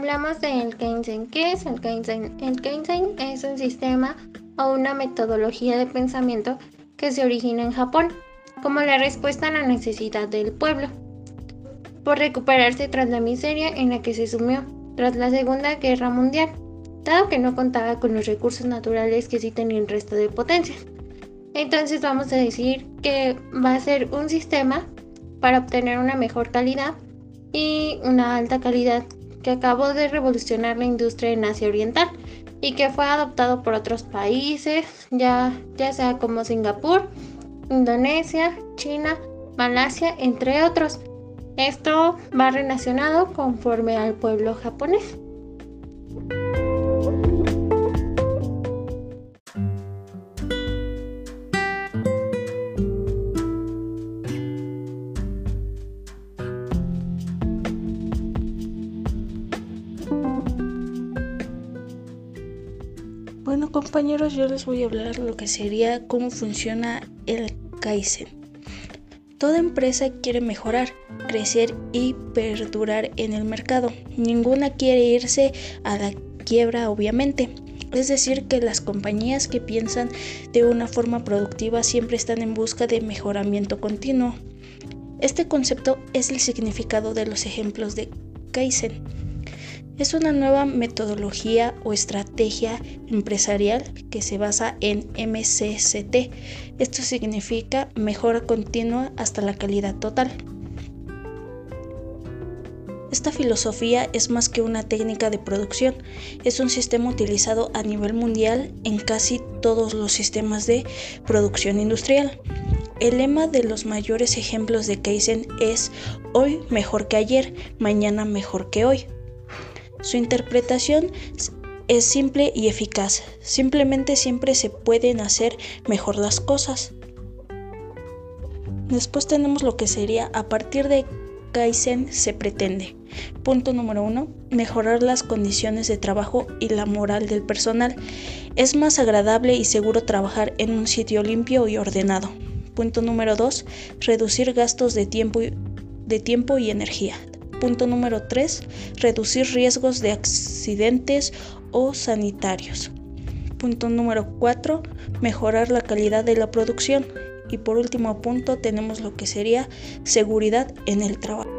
hablamos del Kaizen. ¿Qué es el Kaizen? El Kaizen es un sistema o una metodología de pensamiento que se origina en Japón como la respuesta a la necesidad del pueblo por recuperarse tras la miseria en la que se sumió tras la Segunda Guerra Mundial, dado que no contaba con los recursos naturales que sí tenía el resto de potencias. Entonces vamos a decir que va a ser un sistema para obtener una mejor calidad y una alta calidad que acabó de revolucionar la industria en Asia Oriental y que fue adoptado por otros países, ya, ya sea como Singapur, Indonesia, China, Malasia, entre otros. Esto va relacionado conforme al pueblo japonés. Bueno compañeros, yo les voy a hablar lo que sería cómo funciona el Kaizen. Toda empresa quiere mejorar, crecer y perdurar en el mercado. Ninguna quiere irse a la quiebra, obviamente. Es decir, que las compañías que piensan de una forma productiva siempre están en busca de mejoramiento continuo. Este concepto es el significado de los ejemplos de Kaizen. Es una nueva metodología o estrategia empresarial que se basa en MCCT. Esto significa mejora continua hasta la calidad total. Esta filosofía es más que una técnica de producción, es un sistema utilizado a nivel mundial en casi todos los sistemas de producción industrial. El lema de los mayores ejemplos de Kaizen es hoy mejor que ayer, mañana mejor que hoy. Su interpretación es simple y eficaz. Simplemente siempre se pueden hacer mejor las cosas. Después tenemos lo que sería a partir de Kaizen se pretende. Punto número uno, mejorar las condiciones de trabajo y la moral del personal. Es más agradable y seguro trabajar en un sitio limpio y ordenado. Punto número dos, reducir gastos de tiempo, de tiempo y energía. Punto número 3. Reducir riesgos de accidentes o sanitarios. Punto número 4. Mejorar la calidad de la producción. Y por último punto tenemos lo que sería seguridad en el trabajo.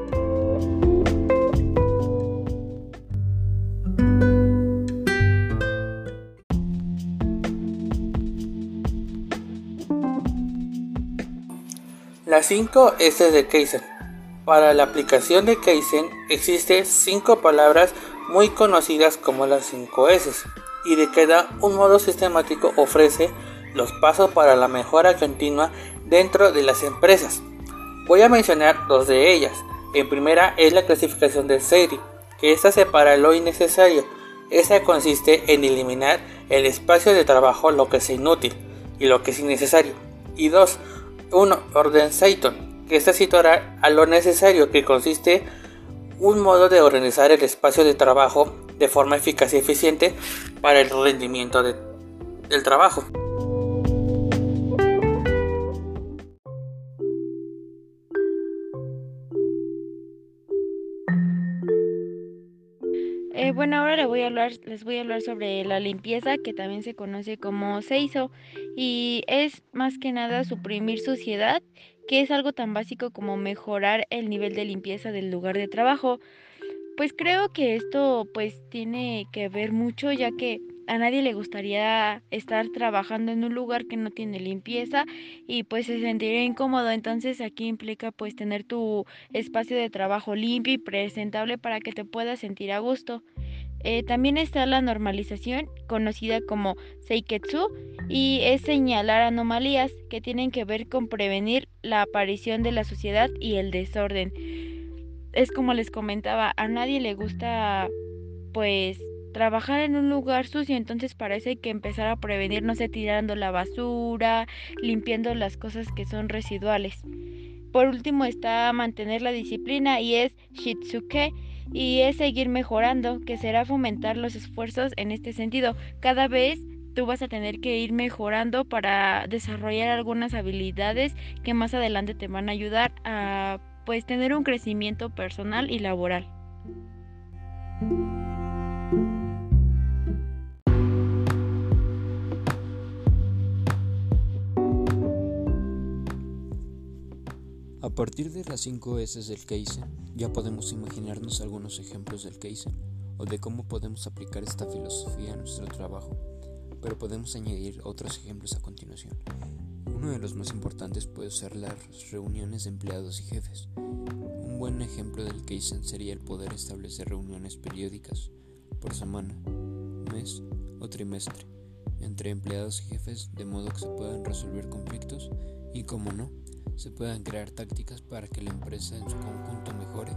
Las 5 S de Kaizen. Para la aplicación de Kaizen existen cinco palabras muy conocidas como las 5 S y de cada un modo sistemático ofrece los pasos para la mejora continua dentro de las empresas. Voy a mencionar dos de ellas. En primera es la clasificación de Seri, que esta separa lo innecesario. Esta consiste en eliminar el espacio de trabajo lo que es inútil y lo que es innecesario. Y dos, un orden Seiton, que esta situará a lo necesario que consiste un modo de organizar el espacio de trabajo de forma eficaz y eficiente para el rendimiento del trabajo. Eh, bueno, ahora les voy, a hablar, les voy a hablar sobre la limpieza, que también se conoce como seiso, y es más que nada suprimir suciedad que es algo tan básico como mejorar el nivel de limpieza del lugar de trabajo. Pues creo que esto pues tiene que ver mucho ya que a nadie le gustaría estar trabajando en un lugar que no tiene limpieza y pues se sentiría incómodo. Entonces aquí implica pues tener tu espacio de trabajo limpio y presentable para que te puedas sentir a gusto. Eh, también está la normalización, conocida como Seiketsu, y es señalar anomalías que tienen que ver con prevenir la aparición de la sociedad y el desorden. Es como les comentaba, a nadie le gusta pues trabajar en un lugar sucio, entonces parece que empezar a prevenir, no sé, tirando la basura, limpiando las cosas que son residuales. Por último está mantener la disciplina y es Shitsuke, y es seguir mejorando, que será fomentar los esfuerzos en este sentido. Cada vez tú vas a tener que ir mejorando para desarrollar algunas habilidades que más adelante te van a ayudar a pues tener un crecimiento personal y laboral. Partir de las 5 S del Kaizen, ya podemos imaginarnos algunos ejemplos del Kaizen o de cómo podemos aplicar esta filosofía a nuestro trabajo, pero podemos añadir otros ejemplos a continuación. Uno de los más importantes puede ser las reuniones de empleados y jefes. Un buen ejemplo del Kaizen sería el poder establecer reuniones periódicas por semana, mes o trimestre entre empleados y jefes de modo que se puedan resolver conflictos y, como no, se puedan crear tácticas para que la empresa en su conjunto mejore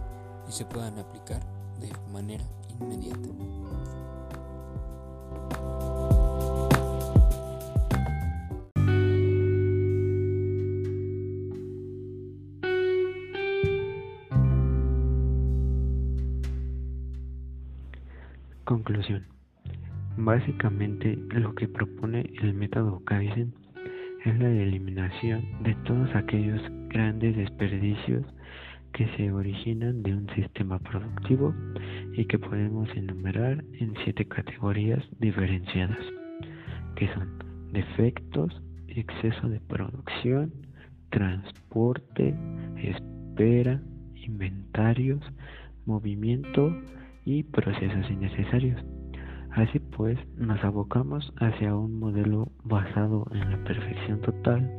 y se puedan aplicar de manera inmediata. Conclusión. Básicamente lo que propone el método Kaizen es la eliminación de todos aquellos grandes desperdicios que se originan de un sistema productivo y que podemos enumerar en siete categorías diferenciadas, que son defectos, exceso de producción, transporte, espera, inventarios, movimiento y procesos innecesarios. Así pues, nos abocamos hacia un modelo basado en la perfección total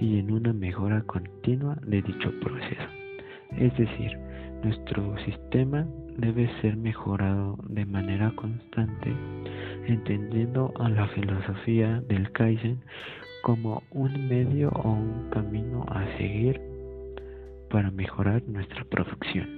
y en una mejora continua de dicho proceso. Es decir, nuestro sistema debe ser mejorado de manera constante, entendiendo a la filosofía del Kaizen como un medio o un camino a seguir para mejorar nuestra producción.